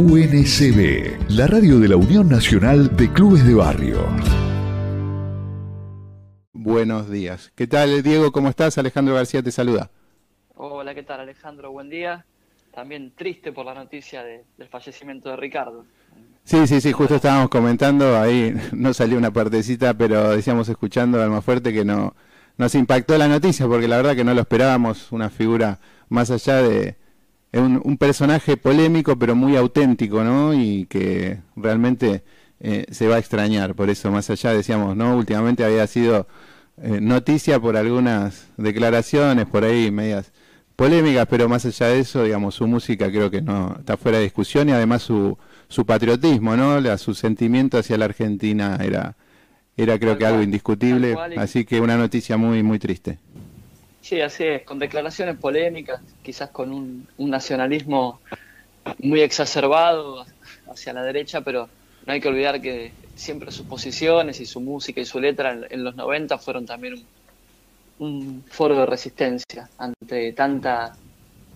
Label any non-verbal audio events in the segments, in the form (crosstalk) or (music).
UNCB, la radio de la Unión Nacional de Clubes de Barrio. Buenos días. ¿Qué tal, Diego? ¿Cómo estás? Alejandro García te saluda. Hola, ¿qué tal, Alejandro? Buen día. También triste por la noticia del fallecimiento de Ricardo. Sí, sí, sí, justo estábamos comentando, ahí (laughs) no salió una partecita, pero decíamos escuchando al más fuerte que no nos impactó la noticia, porque la verdad que no lo esperábamos, una figura más allá de, un, personaje polémico, pero muy auténtico, ¿no? Y que realmente eh, se va a extrañar. Por eso, más allá, decíamos, ¿no? Últimamente había sido eh, noticia por algunas declaraciones, por ahí medias polémicas, pero más allá de eso, digamos, su música creo que no está fuera de discusión y además su, su patriotismo, ¿no? La, su sentimiento hacia la Argentina era, era creo que algo indiscutible. Así que una noticia muy, muy triste. Sí, así es, con declaraciones polémicas, quizás con un, nacionalismo muy exacerbado hacia la derecha, pero no hay que olvidar que siempre sus posiciones y su música y su letra en, los 90 fueron también un, foro de resistencia ante tanta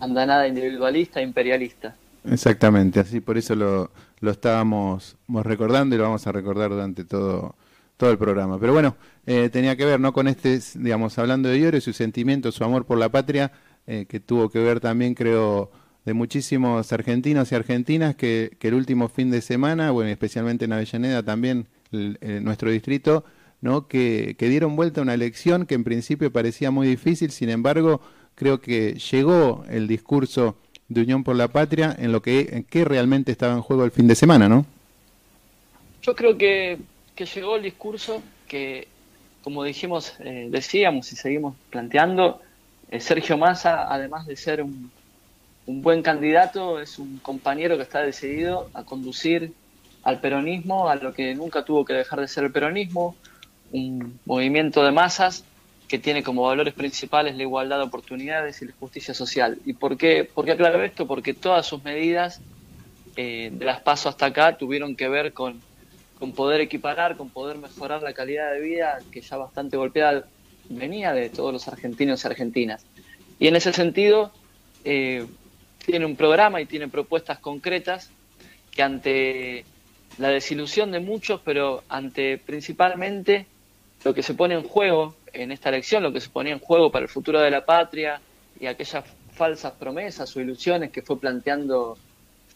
andanada individualista e imperialista. Exactamente, así por eso lo, lo estábamos recordando y lo vamos a recordar durante todo todo el programa. Pero bueno, eh, tenía que ver no con este, digamos, hablando de Llore, su sentimiento, su amor por la patria, eh, que tuvo que ver también, creo, de muchísimos argentinos y argentinas que, el último fin de semana, bueno, especialmente en Avellaneda también, nuestro distrito, ¿no? Que, dieron vuelta a una elección que en principio parecía muy difícil, sin embargo, creo que llegó el discurso de Unión por la Patria en lo que, en que realmente estaba en juego el fin de semana, ¿no? Yo creo que que llegó el discurso que, como dijimos, eh, decíamos y seguimos planteando, eh, Sergio Massa, además de ser un, buen candidato, es un compañero que está decidido a conducir al peronismo, a lo que nunca tuvo que dejar de ser el peronismo, un movimiento de masas que tiene como valores principales la igualdad de oportunidades y la justicia social. ¿Y por qué, por qué aclaro esto? Porque todas sus medidas, eh, de las pasos hasta acá, tuvieron que ver con con poder equiparar, con poder mejorar la calidad de vida que ya bastante golpeada venía de todos los argentinos y argentinas. Y en ese sentido, eh, tiene un programa y tiene propuestas concretas que ante la desilusión de muchos, pero ante principalmente lo que se pone en juego en esta elección, lo que se ponía en juego para el futuro de la patria y aquellas falsas promesas o ilusiones que fue planteando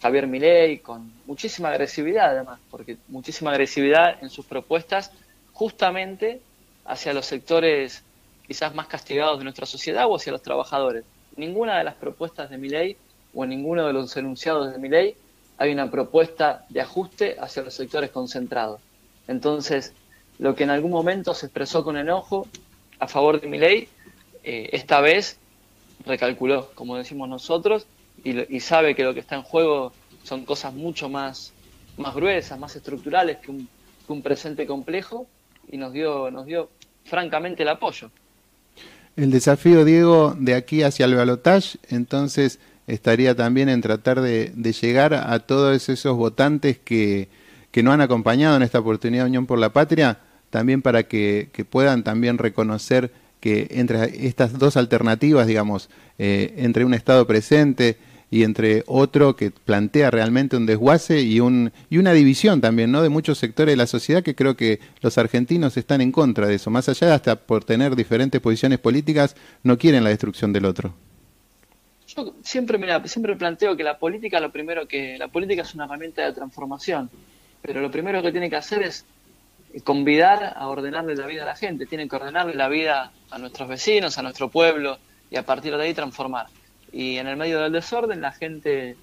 Javier Milei con muchísima agresividad además, porque muchísima agresividad en sus propuestas justamente hacia los sectores quizás más castigados de nuestra sociedad o hacia los trabajadores. Ninguna de las propuestas de Milei o en ninguno de los enunciados de Milei hay una propuesta de ajuste hacia los sectores concentrados. Entonces, lo que en algún momento se expresó con enojo a favor de Milei, eh, esta vez recalculó, como decimos nosotros, y, sabe que lo que está en juego son cosas mucho más, más gruesas, más estructurales que un, presente complejo y nos dio, nos dio francamente el apoyo. El desafío, Diego, de aquí hacia el balotage, entonces estaría también en tratar de, llegar a todos esos votantes que, que, no han acompañado en esta oportunidad de Unión por la Patria, también para que, que puedan también reconocer que entre estas dos alternativas, digamos, eh, entre un Estado presente y entre otro que plantea realmente un desguace y, un, y una división también ¿no? de muchos sectores de la sociedad que creo que los argentinos están en contra de eso. Más allá, hasta por tener diferentes posiciones políticas, no quieren la destrucción del otro. Yo siempre, mira, siempre planteo que la política, lo primero que la política es una herramienta de transformación, pero lo primero que tiene que hacer es convidar a ordenarle la vida a la gente, tiene que ordenarle la vida a nuestros vecinos, a nuestro pueblo y a partir de ahí transformar y en el medio del desorden la gente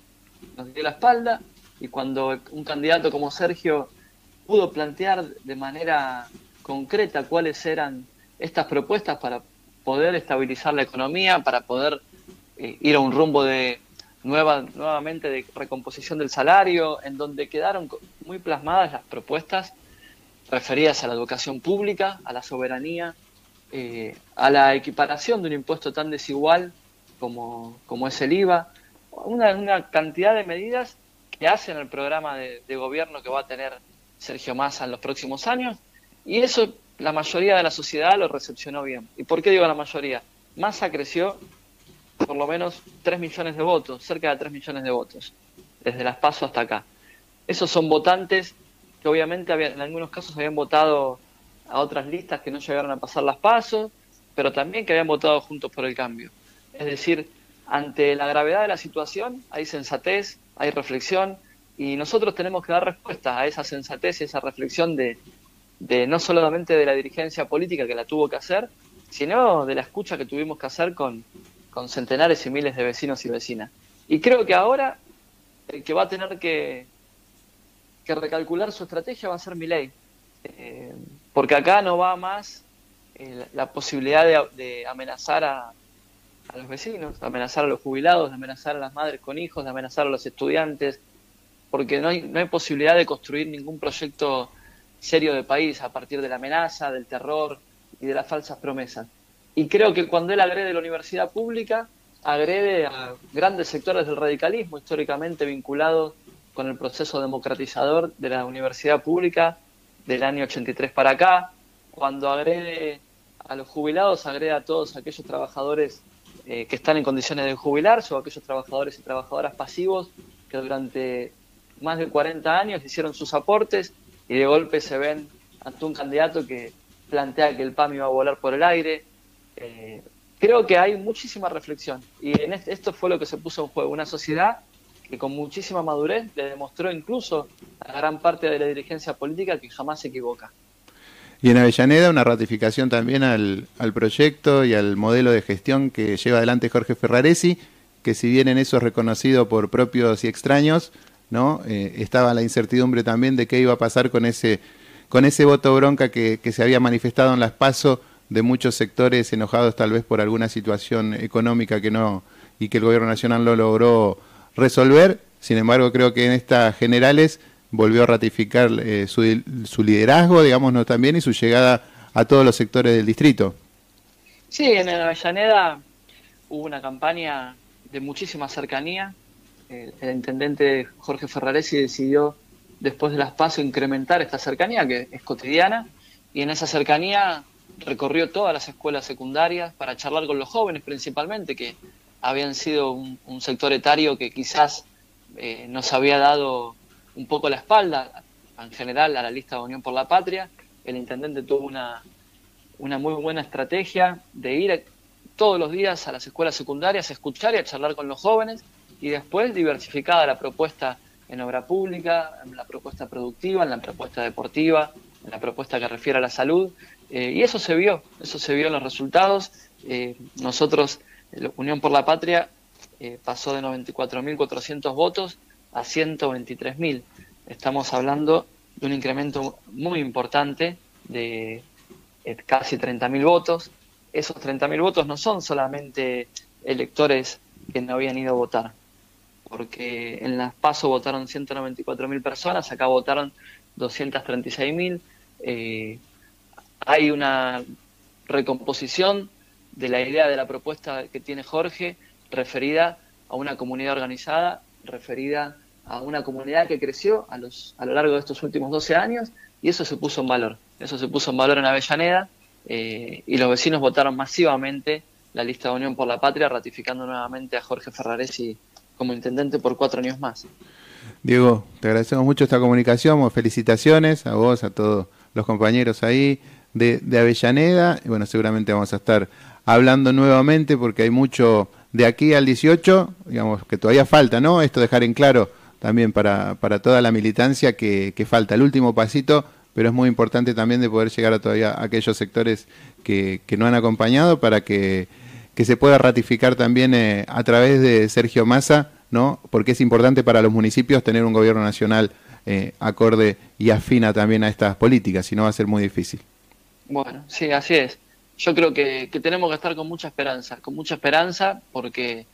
nos dio la espalda y cuando un candidato como Sergio pudo plantear de manera concreta cuáles eran estas propuestas para poder estabilizar la economía, para poder eh, ir a un rumbo de nueva, nuevamente de recomposición del salario, en donde quedaron muy plasmadas las propuestas referidas a la educación pública, a la soberanía, eh, a la equiparación de un impuesto tan desigual como, como es el IVA, una, una, cantidad de medidas que hacen el programa de, gobierno que va a tener Sergio Massa en los próximos años, y eso la mayoría de la sociedad lo recepcionó bien. ¿Y por qué digo la mayoría? Massa creció por lo menos 3 millones de votos, cerca de 3 millones de votos. desde las PASO hasta acá. Esos son votantes que obviamente en algunos casos habían votado a otras listas que no llegaron a pasar las PASO, pero también que habían votado juntos por el cambio. Es decir, ante la gravedad de la situación hay sensatez, hay reflexión y nosotros tenemos que dar respuesta a esa sensatez y esa reflexión de, de no solamente de la dirigencia política que la tuvo que hacer, sino de la escucha que tuvimos que hacer con, con centenares y miles de vecinos y vecinas. Y creo que ahora el que va a tener que, que recalcular su estrategia va a ser mi ley. Eh, porque acá no va más eh, la posibilidad de, amenazar a, a, los vecinos, de amenazar a los jubilados, de amenazar a las madres con hijos, de amenazar a los estudiantes, porque no hay, no hay posibilidad de construir ningún proyecto serio de país a partir de la amenaza, del terror y de las falsas promesas. Y creo que cuando él agrede la universidad pública, agrede a grandes sectores del radicalismo históricamente vinculados con el proceso democratizador de la universidad pública del año 83 para acá. Cuando agrede a los jubilados, agrede a todos aquellos trabajadores eh, que están en condiciones de jubilarse o aquellos trabajadores y trabajadoras pasivos que durante más de 40 años hicieron sus aportes y de golpe se ven ante un candidato que plantea que el PAM iba a volar por el aire. Eh, creo que hay muchísima reflexión y en esto fue lo que se puso en juego, una sociedad que con muchísima madurez le demostró incluso a gran parte de la dirigencia política que jamás se equivoca. Y en Avellaneda una ratificación también al, proyecto y al modelo de gestión que lleva adelante Jorge Ferraresi, que si bien en eso es reconocido por propios y extraños, ¿no? Eh, estaba la incertidumbre también de qué iba a pasar con ese, con ese voto bronca que, que se había manifestado en las PASO de muchos sectores enojados tal vez por alguna situación económica que no y que el gobierno nacional no logró resolver. Sin embargo, creo que en estas generales volvió a ratificar eh, su, su, liderazgo, digamos, también y su llegada a todos los sectores del distrito. Sí, en Avellaneda hubo una campaña de muchísima cercanía. El, intendente Jorge Ferraresi decidió, después de las PASO, incrementar esta cercanía, que es cotidiana, y en esa cercanía recorrió todas las escuelas secundarias para charlar con los jóvenes principalmente, que habían sido un, sector etario que quizás eh, nos había dado un poco la espalda en general a la lista de Unión por la Patria. El intendente tuvo una, una muy buena estrategia de ir todos los días a las escuelas secundarias a escuchar y a charlar con los jóvenes y después diversificada la propuesta en obra pública, en la propuesta productiva, en la propuesta deportiva, en la propuesta que refiere a la salud. Eh, y eso se vio, eso se vio en los resultados. Eh, nosotros Unión por la Patria eh, pasó de 94.400 votos a 123.000. Estamos hablando de un incremento muy importante de eh, casi 30.000 votos. Esos 30.000 votos no son solamente electores que no habían ido a votar, porque en las PASO votaron 194.000 personas, acá votaron 236.000. Eh, hay una recomposición de la idea de la propuesta que tiene Jorge referida a una comunidad organizada, referida a una comunidad que creció a, los, a lo largo de estos últimos 12 años y eso se puso en valor. Eso se puso en valor en Avellaneda eh, y los vecinos votaron masivamente la lista de Unión por la Patria, ratificando nuevamente a Jorge Ferraresi como intendente por cuatro años más. Diego, te agradecemos mucho esta comunicación, felicitaciones a vos, a todos los compañeros ahí de, de Avellaneda, y bueno, seguramente vamos a estar hablando nuevamente porque hay mucho de aquí al 18, digamos que todavía falta, ¿no? Esto dejar en claro también para, para toda la militancia que, falta el último pasito, pero es muy importante también de poder llegar a todavía aquellos sectores que, que no han acompañado para que, que se pueda ratificar también eh, a través de Sergio Massa, ¿no? Porque es importante para los municipios tener un gobierno nacional eh, acorde y afina también a estas políticas, si no va a ser muy difícil. Bueno, sí, así es yo creo que, tenemos que estar con mucha esperanza, con mucha esperanza, porque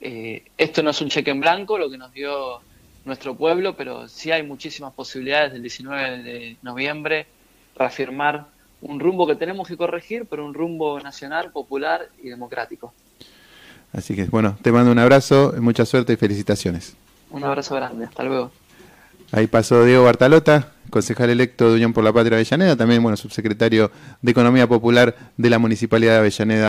eh, esto no es un cheque en blanco, lo que nos dio nuestro pueblo, pero sí hay muchísimas posibilidades del 19 de noviembre reafirmar un rumbo que tenemos que corregir, pero un rumbo nacional, popular y democrático. Así que, bueno, te mando un abrazo, mucha suerte y felicitaciones. Un abrazo grande, hasta luego. Ahí pasó Diego Bartalota, concejal electo de Unión por la Patria de Avellaneda, también bueno, subsecretario de Economía Popular de la Municipalidad de Avellaneda.